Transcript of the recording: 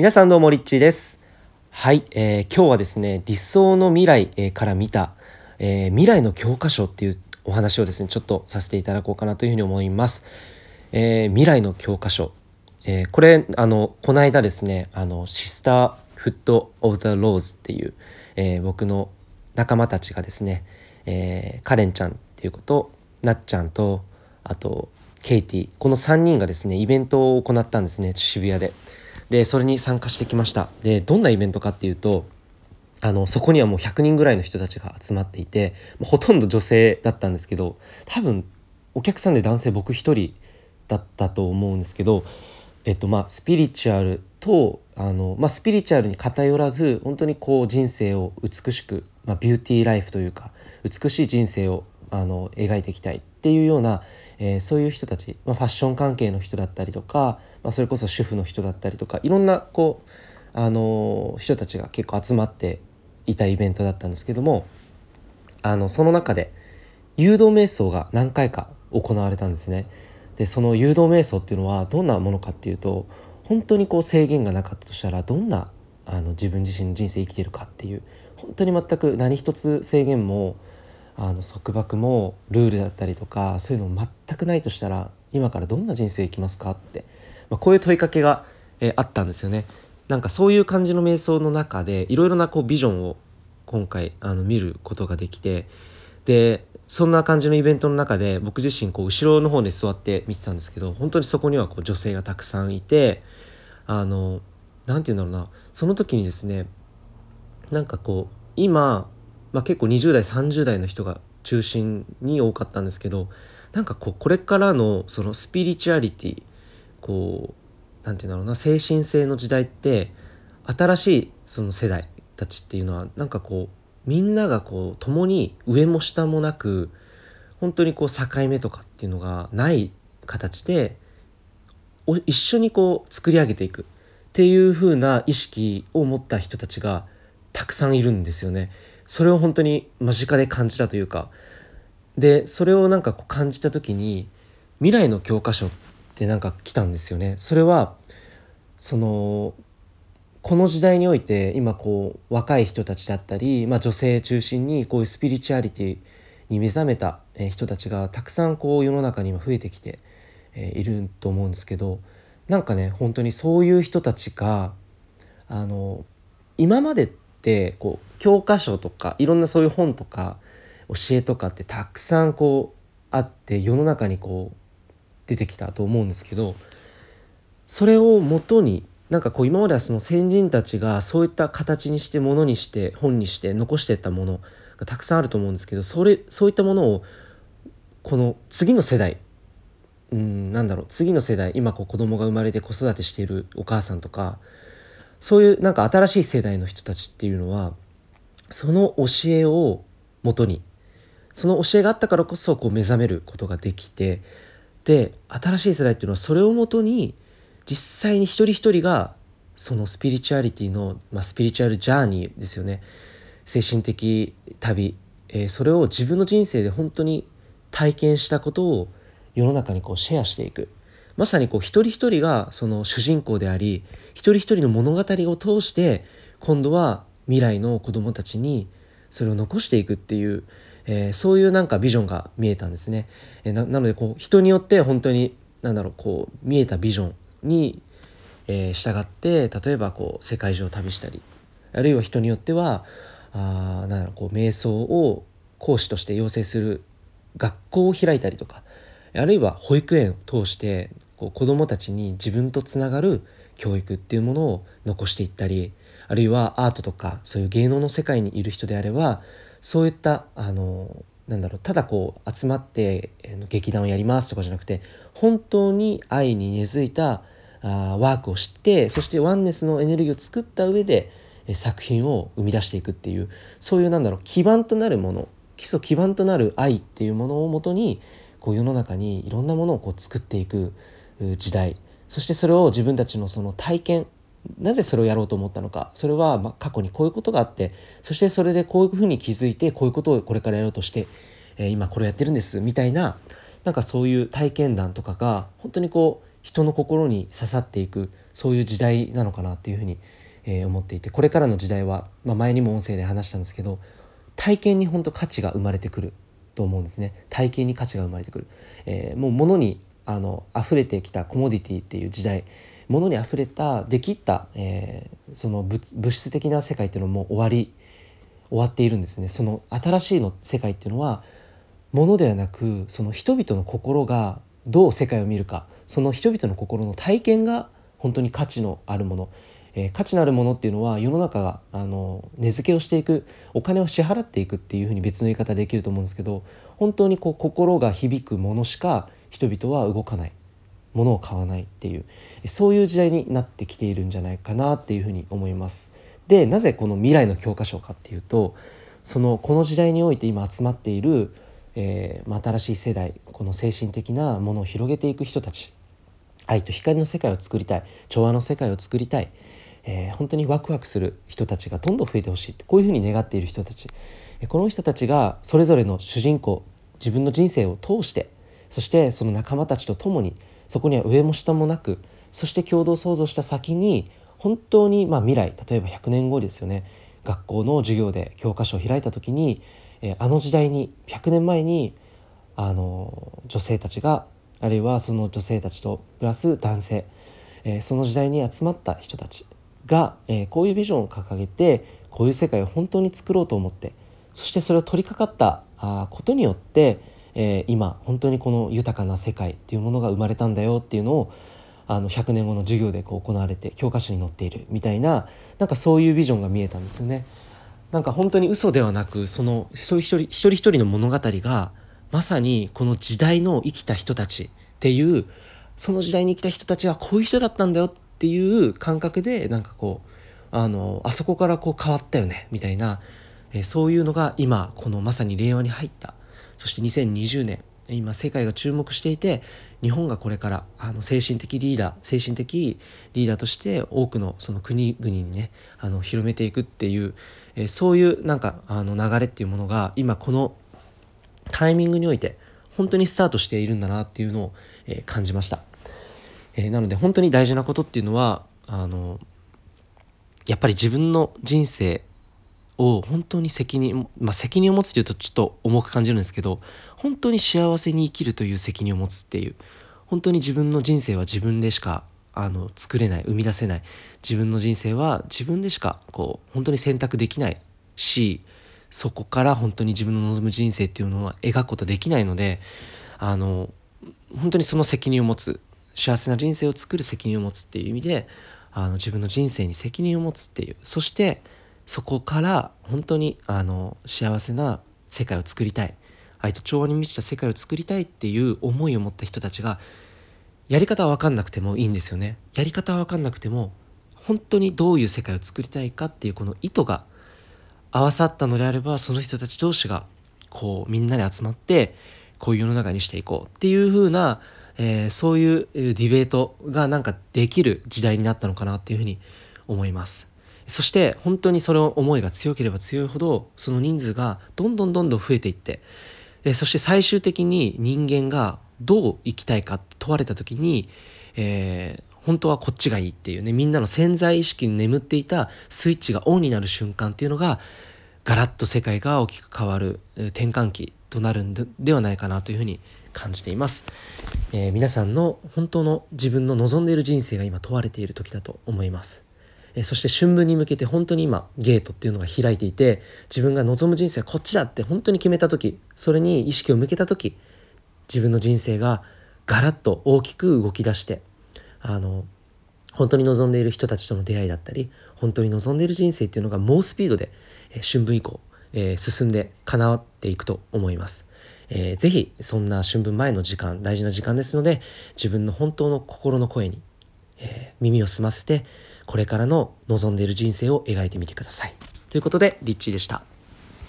皆さんどうもリッチーです。はい、えー今日はですね理想の未来、から見た、えー未来の教科書っていうお話をですねちょっとさせていただこうかなというふうに思います、えー未来の教科書、えーこれあのこの間ですねあのシスターフット・オブ・ザ・ローズっていう、えー僕の仲間たちがですね、えーカレンちゃんっていうことなっちゃんとあとケイティこの3人がですねイベントを行ったんですね渋谷で。でそれに参加してきました。でどんなイベントかっていうとあのそこにはもう100人ぐらいの人たちが集まっていてほとんど女性だったんですけど多分お客さんで男性僕一人だったと思うんですけどえっとまあスピリチュアルとあの、まあ、スピリチュアルに偏らず本当にこう人生を美しく、まあ、ビューティーライフというか美しい人生をあの描いていきたいっていうような、えーそういう人たち、まあ、ファッション関係の人だったりとか、まあ、それこそ主婦の人だったりとかいろんなこうあの人たちが結構集まっていたイベントだったんですけどもあのその中で誘導瞑想が何回か行われたんですね。でその誘導瞑想っていうのはどんなものかっていうと本当にこう制限がなかったとしたらどんなあの自分自身の人生生きてるかっていう本当に全く何一つ制限もあの束縛もルールだったりとかそういうの全くないとしたら今からどんな人生生きますかって、まあ、こういう問いかけが、えーあったんですよね。なんかそういう感じの瞑想の中でいろいろなこうビジョンを今回あの見ることができてでそんな感じのイベントの中で僕自身こう後ろの方で座って見てたんですけど本当にそこにはこう女性がたくさんいてあのなんて言うんだろうなその時にですねなんかこう今、まあ、結構20代30代の人が中心に多かったんですけどなんかこうこれからのそのスピリチュアリティこうなんて言うんだろうな精神性の時代って新しいその世代たちっていうのはなんかこうみんながこう共に上も下もなく本当にこう境目とかっていうのがない形で一緒にこう作り上げていくっていう風な意識を持った人たちがたくさんいるんですよね。それを本当に間近で感じたというかでそれをなんかこう感じた時に未来の教科書ってなんか来たんですよね。それはそのこの時代において今こう若い人たちだったり、まあ、女性中心にこういうスピリチュアリティに目覚めたえー人たちがたくさんこう世の中に今増えてきてえーいると思うんですけどなんかね本当にそういう人たちがあの今までってこう教科書とかいろんなそういう本とか教えとかってたくさんこうあって世の中にこう出てきたと思うんですけどそれをもとになんかこう今まではその先人たちがそういった形にしてものにして本にして残してったものがたくさんあると思うんですけどそれそういったものをこの次の世代うんなんだろう次の世代今こう子供が生まれて子育てしているお母さんとかそういうなんか新しい世代の人たちっていうのはその教えをもとにその教えがあったからこそこう目覚めることができてで新しい世代っていうのはそれをもとに実際に一人一人がそのスピリチュアリティの、まあ、スピリチュアルジャーニーですよね。精神的旅、えーそれを自分の人生で本当に体験したことを世の中にこうシェアしていく。まさにこう一人一人がその主人公であり一人一人の物語を通して今度は未来の子供たちにそれを残していくっていう、えーそういうなんかビジョンが見えたんですね。えーななのでこう人によって本当になんだろうこう見えたビジョンに、えー従って例えばこう世界中を旅したりあるいは人によってはあなんだろうこう瞑想を講師として養成する学校を開いたりとかあるいは保育園を通してこう子どもたちに自分とつながる教育っていうものを残していったりあるいはアートとかそういう芸能の世界にいる人であればそういったあのなんだろうただこう集まって劇団をやりますとかじゃなくて本当に愛に根付いたあワークを知ってそしてワンネスのエネルギーを作った上で作品を生み出していくっていうそういうなんだろう基盤となるもの基礎基盤となる愛っていうものをもとにこう世の中にいろんなものをこう作っていく。時代。そしてそれを自分たちのその体験。なぜそれをやろうと思ったのか。それはま過去にこういうことがあって。そしてそれでこういうふうに気づいてこういうことをこれからやろうとして、え今これやってるんです。みたいななんかそういう体験談とかが本当にこう人の心に刺さっていくそういう時代なのかなっていうふうに、え、思っていて。これからの時代は、まあ、前にも音声で話したんですけど体験に本当価値が生まれてくると思うんですね。体験に価値が生まれてくる、えー、もう物にあの溢れてきたコモディティっていう時代物に溢れたできった、えー、その物質的な世界っていうのも終わり終わっているんですね。その新しいの世界っていうのは物ではなくその人々の心がどう世界を見るかその人々の心の体験が本当に価値のあるもの、えー、価値のあるものっていうのは世の中があの値付けをしていくお金を支払っていくっていうふうに別の言い方できると思うんですけど本当にこう心が響くものしか人々は動かないものを買わないっていうそういう時代になってきているんじゃないかなっていうふうに思います。でなぜこの未来の教科書かっていうとそのこの時代において今集まっている、えー、新しい世代この精神的なものを広げていく人たち愛と光の世界を作りたい調和の世界を作りたい、えー、本当にワクワクする人たちがどんどん増えてほしいってこういうふうに願っている人たちこの人たちがそれぞれの主人公自分の人生を通してそしてその仲間たちと共にそこには上も下もなくそして共同創造した先に本当にまあ未来例えば100年後ですよね。学校の授業で教科書を開いた時に、え、あの時代に100年前にあの女性たちがあるいはその女性たちとプラス男性、え、その時代に集まった人たちが、え、こういうビジョンを掲げてこういう世界を本当に作ろうと思ってそしてそれを取り掛かったことによって、えー、今本当にこの豊かな世界っていうものが生まれたんだよっていうのをあの100年後の授業でこう行われて教科書に載っているみたいななんかそういうビジョンが見えたんですよね。なんか本当に嘘ではなくその一人一人一人の物語がまさにこの時代の生きた人たちっていうその時代に生きた人たちはこういう人だったんだよっていう感覚でなんかこうあのあそこからこう変わったよねみたいな、えそういうのが今このまさに令和に入ったそして2020年今世界が注目していて日本がこれからあの精神的リーダー精神的リーダーとして多くのその国々にねあの広めていくっていう、えー、そういうなんかあの流れっていうものが今このタイミングにおいて本当にスタートしているんだなっていうのを、えー、感じました、えー、なので本当に大事なことっていうのはあのやっぱり自分の人生を本当に責任、まあ、責任を持つというとちょっと重く感じるんですけど本当に幸せに生きるという責任を持つっていう本当に自分の人生は自分でしかあの作れない生み出せない自分の人生は自分でしかこう本当に選択できないしそこから本当に自分の望む人生っていうのは描くことできないのであの本当にその責任を持つ幸せな人生を作る責任を持つっていう意味であの自分の人生に責任を持つっていうそしてそこから本当にあの幸せな世界を作りたい愛と調和に満ちた世界を作りたいっていう思いを持った人たちがやり方は分かんなくてもいいんですよねやり方は分かんなくても本当にどういう世界を作りたいかっていうこの意図が合わさったのであればその人たち同士がこうみんなで集まってこういう世の中にしていこうっていう風な、えー、そういうディベートがなんかできる時代になったのかなっていうふうに思います。そして本当にその思いが強ければ強いほどその人数がどんどんどんどん増えていってそして最終的に人間がどう生きたいかって問われた時に、えー、本当はこっちがいいっていうねみんなの潜在意識に眠っていたスイッチがオンになる瞬間っていうのがガラッと世界が大きく変わる転換期となるんではないかなというふうに感じています、えー、皆さんの本当の自分の望んでいる人生が今問われている時だと思います。えそして春分に向けて本当に今ゲートっていうのが開いていて自分が望む人生はこっちだって本当に決めた時それに意識を向けた時自分の人生がガラッと大きく動き出してあの本当に望んでいる人たちとの出会いだったり本当に望んでいる人生っていうのが猛スピードで、え春分以降、えー、進んで叶っていくと思います。えー、ぜひそんな春分前の時間大事な時間ですので自分の本当の心の声に、えー、耳を澄ませてこれからの望んでいる人生を描いてみてください。ということで、リッチーでした。